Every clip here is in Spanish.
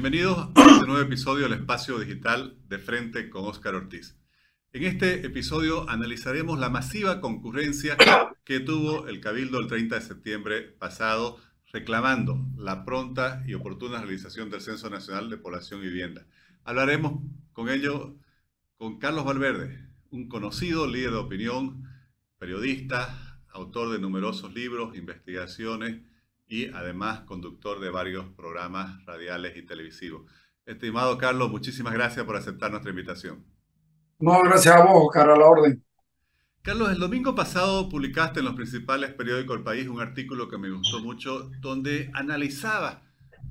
Bienvenidos a este nuevo episodio del Espacio Digital de Frente con Óscar Ortiz. En este episodio analizaremos la masiva concurrencia que tuvo el Cabildo el 30 de septiembre pasado reclamando la pronta y oportuna realización del Censo Nacional de Población y Vivienda. Hablaremos con ello con Carlos Valverde, un conocido líder de opinión, periodista, autor de numerosos libros, investigaciones y además conductor de varios programas radiales y televisivos. Estimado Carlos, muchísimas gracias por aceptar nuestra invitación. No, gracias a vos, cara, a la orden. Carlos, el domingo pasado publicaste en los principales periódicos del país un artículo que me gustó mucho, donde analizaba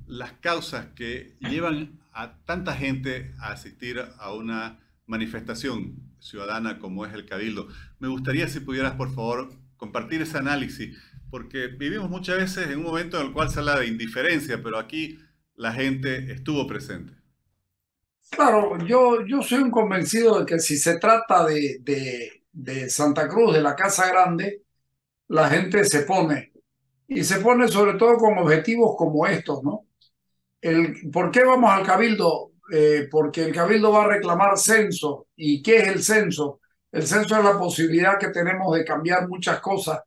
las causas que llevan a tanta gente a asistir a una manifestación ciudadana como es el Cabildo. Me gustaría si pudieras, por favor, compartir ese análisis, porque vivimos muchas veces en un momento en el cual se habla de indiferencia, pero aquí la gente estuvo presente. Claro, yo, yo soy un convencido de que si se trata de, de, Santa Cruz, de la Casa Grande, la gente se pone. Y se pone sobre todo con objetivos como estos, ¿no? El, ¿Por qué vamos al cabildo? Eh, porque el cabildo va a reclamar censo. ¿Y qué es el censo? El censo es la posibilidad que tenemos de cambiar muchas cosas.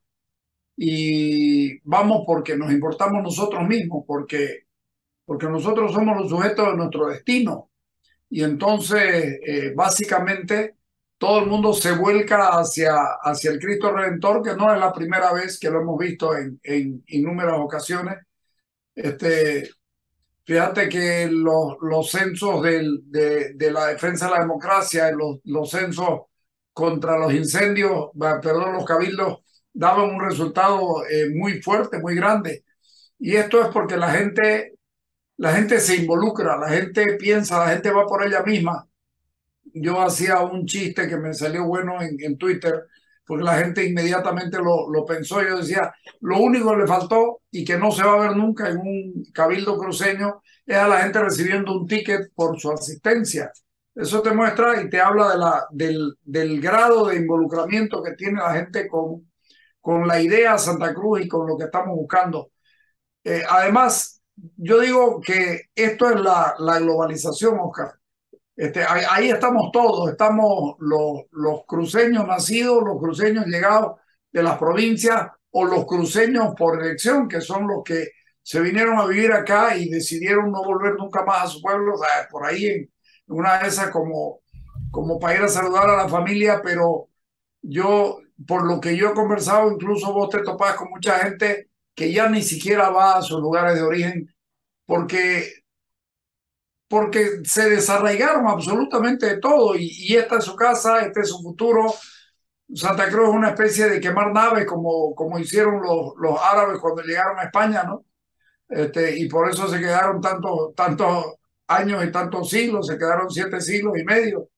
Y vamos porque nos importamos nosotros mismos, porque, porque nosotros somos los sujetos de nuestro destino y entonces eh, básicamente todo el mundo se vuelca hacia, hacia el Cristo Redentor, que no es la primera vez que lo hemos visto en, en innumerables ocasiones. Este, fíjate que los, los censos de, de, la defensa de la democracia, los, los censos contra los incendios, perdón, los cabildos, daban un resultado eh, muy fuerte, muy grande. Y esto es porque la gente la gente se involucra, la gente piensa, la gente va por ella misma. Yo hacía un chiste que me salió bueno en, en Twitter, porque la gente inmediatamente lo, lo, pensó. Yo decía, lo único que le faltó y que no se va a ver nunca en un cabildo cruceño es a la gente recibiendo un ticket por su asistencia. Eso te muestra y te habla de la, del, del grado de involucramiento que tiene la gente con, con la idea Santa Cruz y con lo que estamos buscando. Eh, además, yo digo que esto es la, la globalización, Oscar. Este, ahí, estamos todos, estamos los, los cruceños nacidos, los cruceños llegados de las provincias o los cruceños por elección, que son los que se vinieron a vivir acá y decidieron no volver nunca más a su pueblo, por ahí una de esas como, como para ir a saludar a la familia, pero yo, por lo que yo he conversado, incluso vos te topás con mucha gente que ya ni siquiera va a sus lugares de origen porque, porque se desarraigaron absolutamente de todo y, y esta es su casa, este es su futuro. Santa Cruz es una especie de quemar naves como, como hicieron los, los árabes cuando llegaron a España, ¿no? Este, y por eso se quedaron tantos tantos años y tantos siglos, se quedaron siete siglos y medio,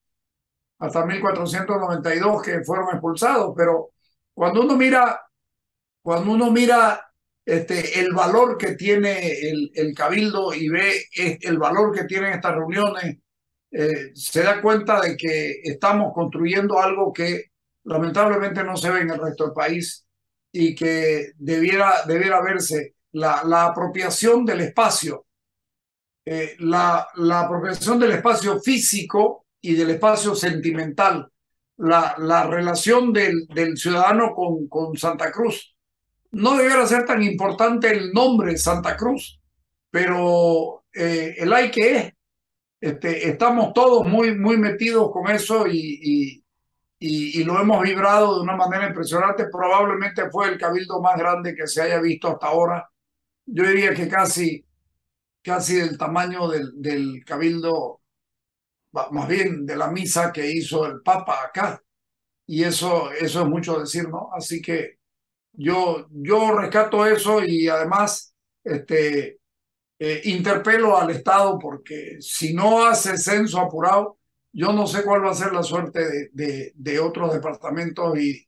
hasta 1492 que fueron expulsados. Pero cuando uno mira, cuando uno mira este, el valor que tiene el, el cabildo y ve el valor que tienen estas reuniones, eh, se da cuenta de que estamos construyendo algo que lamentablemente no se ve en el resto del país y que debiera, debiera verse la, la apropiación del espacio, eh, la, la apropiación del espacio físico y del espacio sentimental, la, la relación del, del ciudadano con, con Santa Cruz no debiera ser tan importante el nombre Santa Cruz, pero eh, el hay que es. Este, estamos todos muy, muy metidos con eso y, y, y, y, lo hemos vibrado de una manera impresionante. Probablemente fue el cabildo más grande que se haya visto hasta ahora. Yo diría que casi, casi del tamaño del, del cabildo, más bien de la misa que hizo el Papa acá. Y eso, eso es mucho decir, ¿no? Así que yo, yo rescato eso y además este, eh, interpelo al Estado porque si no hace censo apurado, yo no sé cuál va a ser la suerte de, de, de otros departamentos y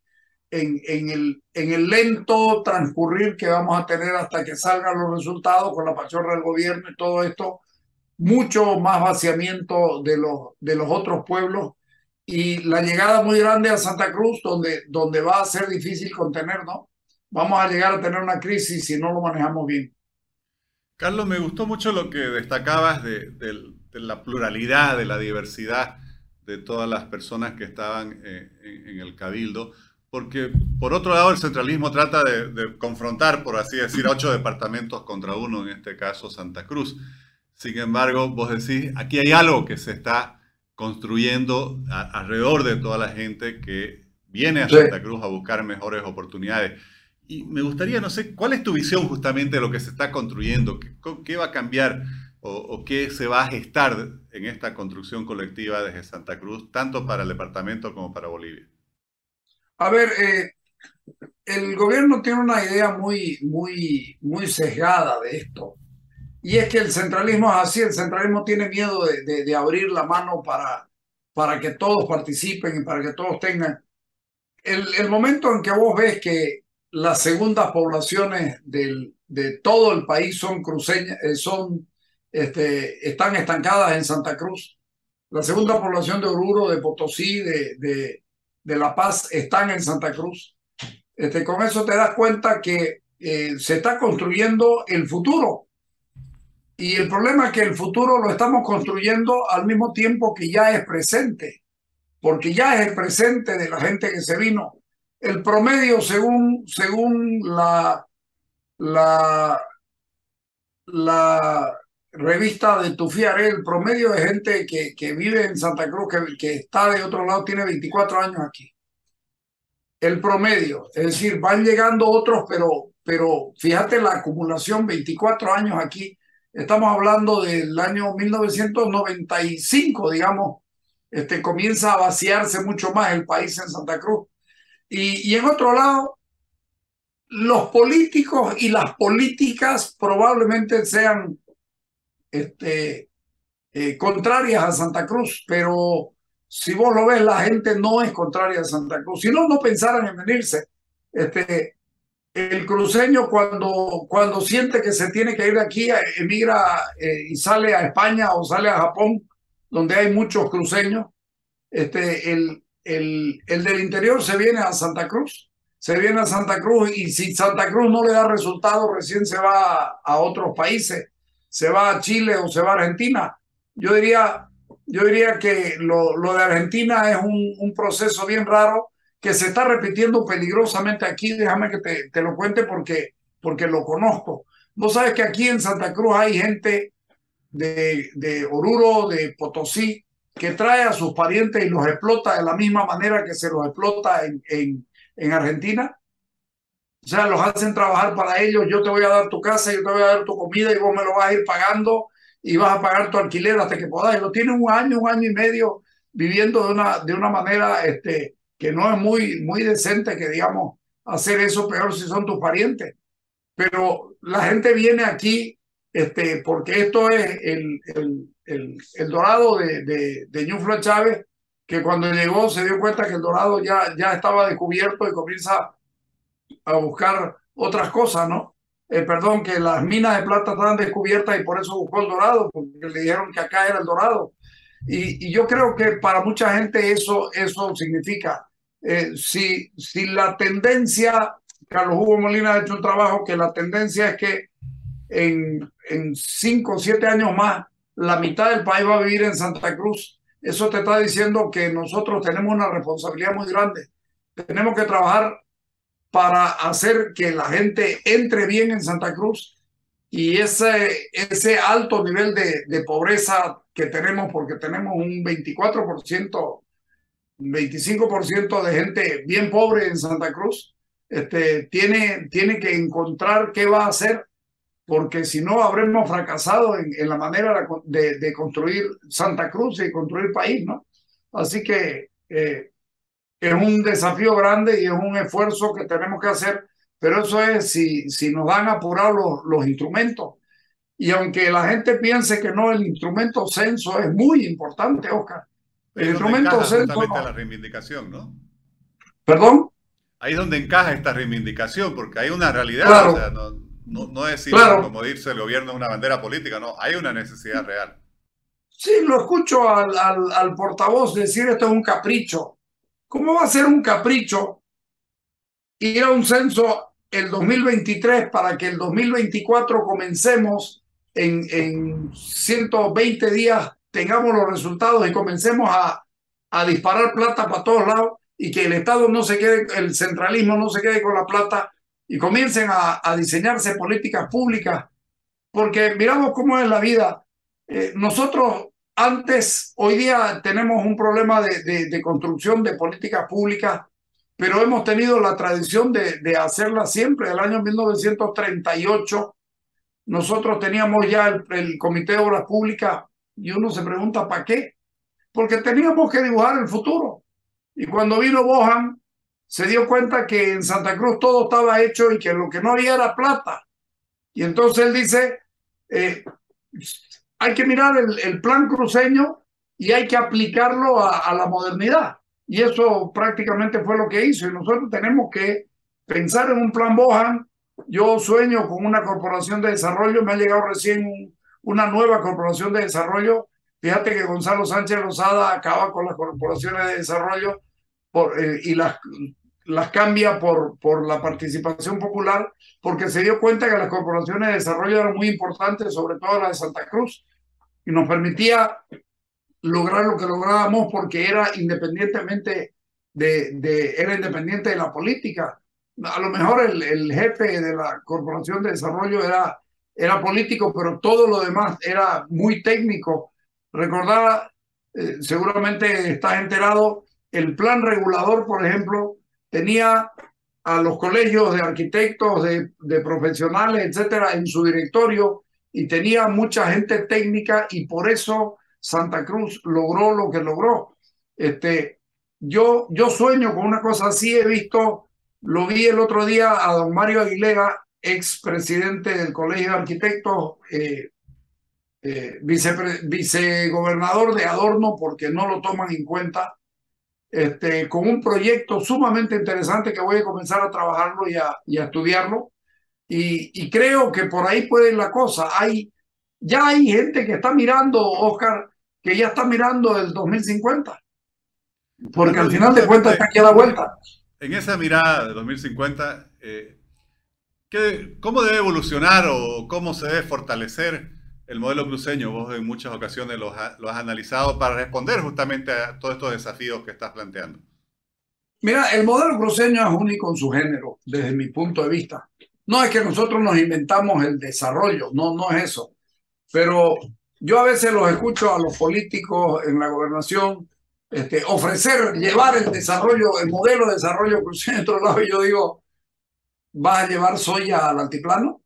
en, en, el, en el lento transcurrir que vamos a tener hasta que salgan los resultados con la pachorra del gobierno y todo esto, mucho más vaciamiento de los, de los otros pueblos y la llegada muy grande a Santa Cruz, donde, donde va a ser difícil contener, ¿no? vamos a llegar a tener una crisis si no lo manejamos bien. Carlos, me gustó mucho lo que destacabas de, la pluralidad, de la diversidad de todas las personas que estaban eh, en, el cabildo, porque por otro lado el centralismo trata de, confrontar, por así decir, ocho departamentos contra uno, en este caso Santa Cruz. Sin embargo, vos decís, aquí hay algo que se está construyendo alrededor de toda la gente que viene a Santa Cruz a buscar mejores oportunidades. Y me gustaría, no sé, ¿cuál es tu visión justamente de lo que se está construyendo? ¿Qué, va a cambiar o, qué se va a gestar en esta construcción colectiva desde Santa Cruz, tanto para el departamento como para Bolivia? A ver, eh, el gobierno tiene una idea muy, muy, muy sesgada de esto. Y es que el centralismo es así, el centralismo tiene miedo de, de, abrir la mano para, para que todos participen y para que todos tengan. El, el momento en que vos ves que las segundas poblaciones del, de todo el país son cruceñas, eh, son, este, están estancadas en Santa Cruz. La segunda población de Oruro, de Potosí, de, de, de La Paz están en Santa Cruz. Este, con eso te das cuenta que eh, se está construyendo el futuro. Y el problema es que el futuro lo estamos construyendo al mismo tiempo que ya es presente, porque ya es el presente de la gente que se vino el promedio según, según la, la, revista de Tufiare, el promedio de gente que, que vive en Santa Cruz, que, que está de otro lado, tiene 24 años aquí. El promedio, es decir, van llegando otros, pero, pero fíjate la acumulación, 24 años aquí. Estamos hablando del año 1995, digamos, este, comienza a vaciarse mucho más el país en Santa Cruz. Y, en otro lado, los políticos y las políticas probablemente sean este, eh, contrarias a Santa Cruz, pero si vos lo ves, la gente no es contraria a Santa Cruz. Si no, no pensaran en venirse. Este, el cruceño cuando, cuando siente que se tiene que ir aquí, emigra eh, y sale a España o sale a Japón, donde hay muchos cruceños. Este, el, el, el del interior se viene a Santa Cruz, se viene a Santa Cruz y si Santa Cruz no le da resultado, recién se va a, otros países, se va a Chile o se va a Argentina. Yo diría, yo diría que lo, lo de Argentina es un, un, proceso bien raro que se está repitiendo peligrosamente aquí. Déjame que te, te, lo cuente porque, porque lo conozco. Vos sabes que aquí en Santa Cruz hay gente de, de Oruro, de Potosí, que trae a sus parientes y los explota de la misma manera que se los explota en, en, en Argentina. O sea, los hacen trabajar para ellos. Yo te voy a dar tu casa, yo te voy a dar tu comida y vos me lo vas a ir pagando y vas a pagar tu alquiler hasta que podáis. Lo tienen un año, un año y medio viviendo de una, de una manera este, que no es muy, muy decente que, digamos, hacer eso peor si son tus parientes. Pero la gente viene aquí este, porque esto es el, el, el, el dorado de, de, de Chávez, que cuando llegó se dio cuenta que el dorado ya, ya estaba descubierto y comienza a buscar otras cosas, ¿no? Eh, perdón, que las minas de plata estaban descubiertas y por eso buscó el dorado, porque le dijeron que acá era el dorado. Y, yo creo que para mucha gente eso, eso significa, eh, si, si la tendencia, Carlos Hugo Molina ha hecho un trabajo que la tendencia es que en, en cinco o siete años más la mitad del país va a vivir en Santa Cruz. Eso te está diciendo que nosotros tenemos una responsabilidad muy grande. Tenemos que trabajar para hacer que la gente entre bien en Santa Cruz y ese, ese alto nivel de, de pobreza que tenemos, porque tenemos un 24%, 25% de gente bien pobre en Santa Cruz, este, tiene, tiene que encontrar qué va a hacer porque si no habremos fracasado en, en la manera de, de, construir Santa Cruz y construir país, ¿no? Así que eh, es un desafío grande y es un esfuerzo que tenemos que hacer, pero eso es si, si nos dan apurado los, los instrumentos. Y aunque la gente piense que no, el instrumento censo es muy importante, Oscar. El instrumento censo. No. la reivindicación, ¿no? ¿Perdón? Ahí es donde encaja esta reivindicación, porque hay una realidad. Claro. O sea, no, no, no decir, como dice el gobierno, una bandera política, no, hay una necesidad real. Sí, lo escucho al, al, al, portavoz decir esto es un capricho. ¿Cómo va a ser un capricho ir a un censo el 2023 para que el 2024 comencemos en, en 120 días tengamos los resultados y comencemos a, a disparar plata para todos lados y que el Estado no se quede, el centralismo no se quede con la plata y comiencen a, a diseñarse políticas públicas, porque miramos cómo es la vida. Eh, nosotros antes, hoy día tenemos un problema de, de, de, construcción de políticas públicas, pero hemos tenido la tradición de, de hacerla siempre. El año 1938 nosotros teníamos ya el, Comité de Obras Públicas y uno se pregunta, ¿para qué? Porque teníamos que dibujar el futuro. Y cuando vino Bohan, se dio cuenta que en Santa Cruz todo estaba hecho y que lo que no había era plata. Y entonces él dice, eh, hay que mirar el, el, plan cruceño y hay que aplicarlo a, a, la modernidad. Y eso prácticamente fue lo que hizo. Y nosotros tenemos que pensar en un plan Bohan. Yo sueño con una corporación de desarrollo. Me ha llegado recién un, una nueva corporación de desarrollo. Fíjate que Gonzalo Sánchez Rosada acaba con las corporaciones de desarrollo eh, y las, las cambia por, por la participación popular, porque se dio cuenta que las corporaciones de desarrollo eran muy importantes, sobre todo la de Santa Cruz, y nos permitía lograr lo que lográbamos porque era independientemente de, de era independiente de la política. A lo mejor el, el jefe de la corporación de desarrollo era era político, pero todo lo demás era muy técnico. Recordaba, eh, seguramente estás enterado, el plan regulador, por ejemplo, tenía a los colegios de arquitectos, de, de profesionales, etcétera, en su directorio y tenía mucha gente técnica y por eso Santa Cruz logró lo que logró. Este, yo, yo sueño con una cosa así, he visto, lo vi el otro día a don Mario Aguilera expresidente del Colegio de Arquitectos, eh, eh, vice, vicegobernador de Adorno, porque no lo toman en cuenta, este, con un proyecto sumamente interesante que voy a comenzar a trabajarlo y a, estudiarlo. Y, y, creo que por ahí puede ir la cosa. Hay, ya hay gente que está mirando, Oscar, que ya está mirando el 2050. Porque al final de cuentas está aquí a la vuelta. En esa mirada de 2050, eh, ¿Qué, ¿Cómo debe evolucionar o cómo se debe fortalecer el modelo cruceño? Vos en muchas ocasiones lo, lo has analizado para responder justamente a todos estos desafíos que estás planteando. Mira, el modelo cruceño es único en su género, desde mi punto de vista. No es que nosotros nos inventamos el desarrollo, no, no es eso. Pero yo a veces los escucho a los políticos en la gobernación este, ofrecer, llevar el desarrollo, el modelo de desarrollo cruceño a otro lado, y yo digo, ¿Vas a llevar soya al altiplano?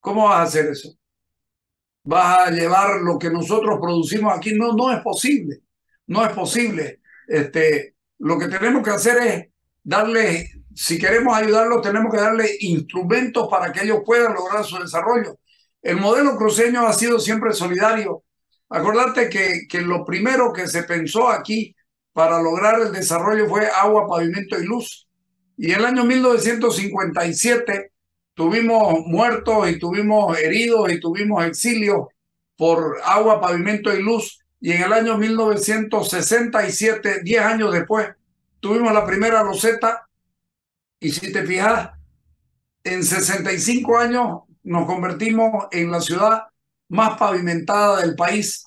¿Cómo vas a hacer eso? ¿Vas a llevar lo que nosotros producimos aquí? No, no es posible. No es posible. Este, lo que tenemos que hacer es darle, si queremos ayudarlos, tenemos que darle instrumentos para que ellos puedan lograr su desarrollo. El modelo cruceño ha sido siempre solidario. Acordate que, que lo primero que se pensó aquí para lograr el desarrollo fue agua, pavimento y luz. Y el año 1957 tuvimos muertos y tuvimos heridos y tuvimos exilios por agua, pavimento y luz. Y en el año 1967, 10 años después, tuvimos la primera loseta. Y si te fijas, en 65 años nos convertimos en la ciudad más pavimentada del país.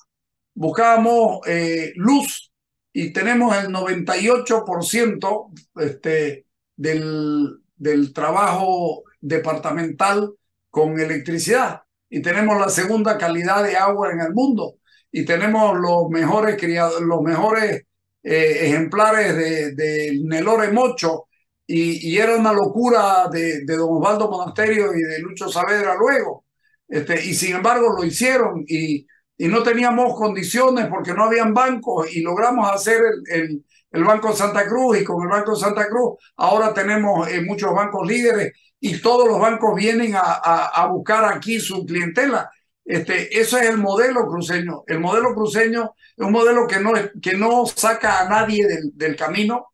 Buscábamos eh, luz y tenemos el 98% este, del, del trabajo departamental con electricidad y tenemos la segunda calidad de agua en el mundo y tenemos los mejores criados, los mejores eh, ejemplares de, de, Nelore Mocho y, y, era una locura de, de, Don Osvaldo Monasterio y de Lucho Saavedra luego. Este, y sin embargo lo hicieron y, no teníamos condiciones porque no habían bancos y logramos hacer el, Banco Santa Cruz y con el Banco Santa Cruz ahora tenemos eh, muchos bancos líderes y todos los bancos vienen a, buscar aquí su clientela. Este, ese es el modelo cruceño. El modelo cruceño es un modelo que no, que no saca a nadie del, del camino,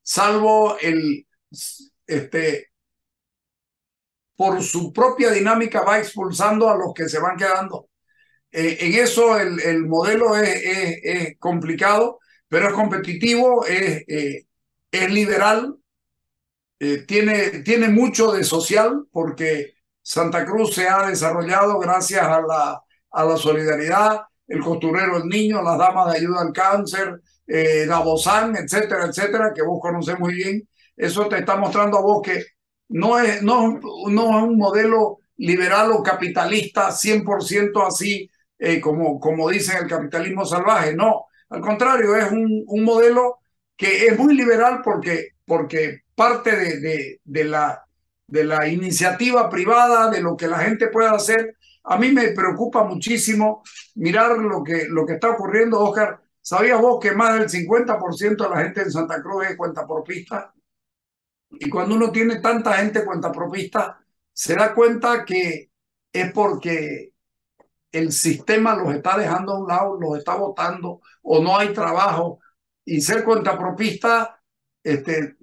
salvo el, este, por su propia dinámica va expulsando a los que se van quedando. Eh, en eso el, el modelo es, complicado pero es competitivo, es, eh, es liberal, eh, tiene, tiene mucho de social porque Santa Cruz se ha desarrollado gracias a la, a la solidaridad, el costurero El Niño, las damas de ayuda al cáncer, eh, la Bozán, etcétera, etcétera, que vos conocés muy bien. Eso te está mostrando a vos que no es, no, no es un modelo liberal o capitalista 100% así eh, como, como dicen el capitalismo salvaje. No, al contrario, es un, un modelo que es muy liberal porque, porque parte de, de, la, de la iniciativa privada, de lo que la gente puede hacer. A mí me preocupa muchísimo mirar lo que, lo que está ocurriendo, Oscar. ¿Sabías vos que más del 50% de la gente en Santa Cruz es cuenta propista? Y cuando uno tiene tanta gente cuenta propista, se da cuenta que es porque el sistema los está dejando a un lado, los está votando o no hay trabajo. Y ser cuentapropista este,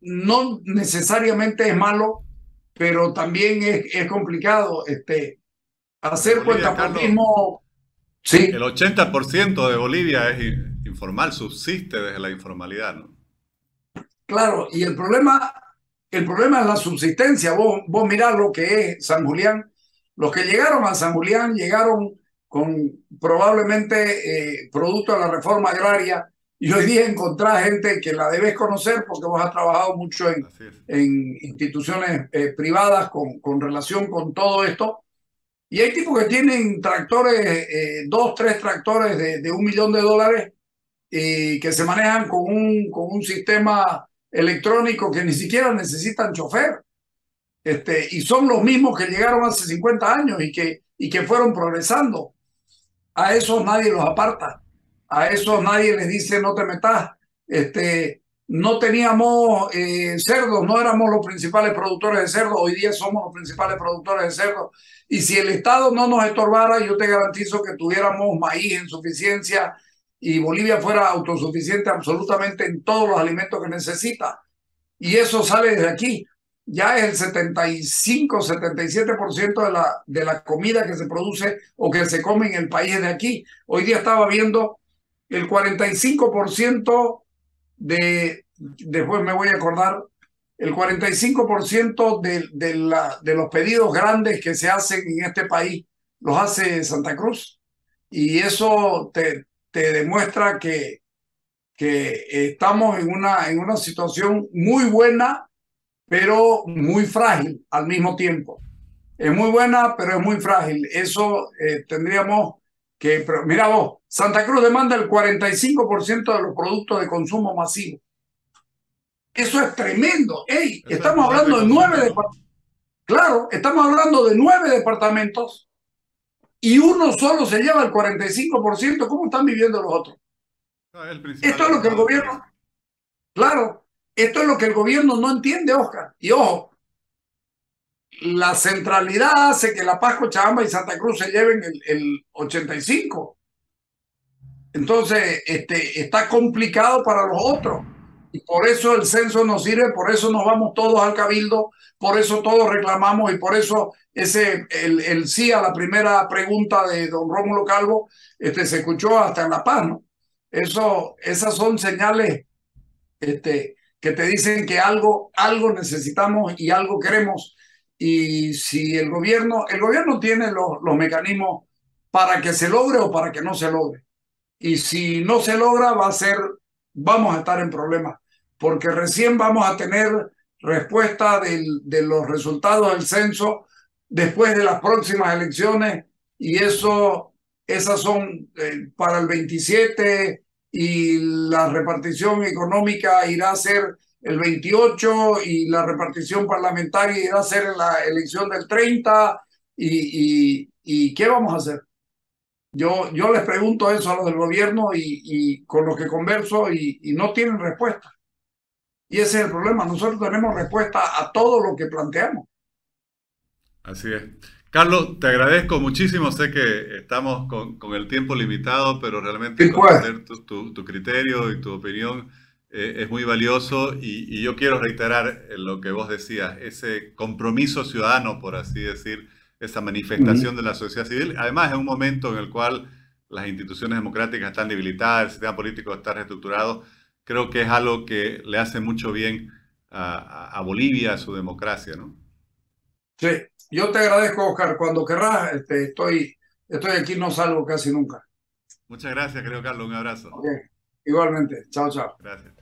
no necesariamente es malo, pero también es, es complicado. Este, hacer cuentapropismo... Sí. El 80% de Bolivia es informal, subsiste desde la informalidad, ¿no? Claro, y el problema, el problema es la subsistencia. Vos, vos mirás lo que es San Julián los que llegaron a San Julián llegaron con probablemente eh, producto de la reforma agraria y hoy día encontrar gente que la debes conocer porque vos has trabajado mucho en, en instituciones eh, privadas con, con relación con todo esto. Y hay tipos que tienen tractores, eh, dos, tres tractores de, de, un millón de dólares y que se manejan con un, con un sistema electrónico que ni siquiera necesitan chofer. Este, y son los mismos que llegaron hace 50 años y que, y que fueron progresando. A esos nadie los aparta, a esos nadie les dice no te metas. Este, no teníamos eh, cerdos, no éramos los principales productores de cerdo, hoy día somos los principales productores de cerdo. Y si el Estado no nos estorbara, yo te garantizo que tuviéramos maíz en suficiencia y Bolivia fuera autosuficiente absolutamente en todos los alimentos que necesita. Y eso sale desde aquí ya es el 75-77% de la, de la comida que se produce o que se come en el país de aquí. Hoy día estaba viendo el 45% de, después me voy a acordar, el 45% de, de, la, de los pedidos grandes que se hacen en este país los hace Santa Cruz. Y eso te, te demuestra que, que estamos en una, en una situación muy buena pero muy frágil al mismo tiempo. Es muy buena, pero es muy frágil. Eso eh, tendríamos que... Pero mira vos, Santa Cruz demanda el 45% de los productos de consumo masivo. Eso es tremendo. Ey, estamos hablando de nueve departamentos. Claro, estamos hablando de nueve departamentos y uno solo se lleva el 45%. ¿Cómo están viviendo los otros? Esto es lo que el gobierno... Claro, esto es lo que el gobierno no entiende, Oscar. Y ojo, la centralidad hace que La Paz, Cochabamba y Santa Cruz se lleven el, el 85. Entonces, este, está complicado para los otros. Y por eso el censo nos sirve, por eso nos vamos todos al cabildo, por eso todos reclamamos y por eso ese, el, el sí a la primera pregunta de don Rómulo Calvo este, se escuchó hasta en La Paz. Eso, esas son señales este, que te dicen que algo, algo necesitamos y algo queremos. Y si el gobierno, el gobierno tiene los, los mecanismos para que se logre o para que no se logre. Y si no se logra, va a ser, vamos a estar en problemas, porque recién vamos a tener respuesta de los resultados del censo después de las próximas elecciones y eso, esas son eh, para el 27 y la repartición económica irá a ser el 28 y la repartición parlamentaria irá a ser la elección del 30 y, y, ¿qué vamos a hacer? Yo, yo les pregunto eso a los del gobierno y, y con los que converso y, y no tienen respuesta. Y ese es el problema. Nosotros tenemos respuesta a todo lo que planteamos. Así es. Carlos, te agradezco muchísimo. Sé que estamos con, con el tiempo limitado, pero realmente conocer tu, tu, tu, criterio y tu opinión eh, es muy valioso. Y, y, yo quiero reiterar lo que vos decías, ese compromiso ciudadano, por así decir, esa manifestación uh -huh. de la sociedad civil. Además, en un momento en el cual las instituciones democráticas están debilitadas, el sistema político está reestructurado, creo que es algo que le hace mucho bien a, a Bolivia, a su democracia, ¿no? Sí, yo te agradezco, Oscar. Cuando querrás, este, estoy, estoy aquí, no salgo casi nunca. Muchas gracias, creo, Carlos. Un abrazo. Igualmente. Chao, chao. Gracias.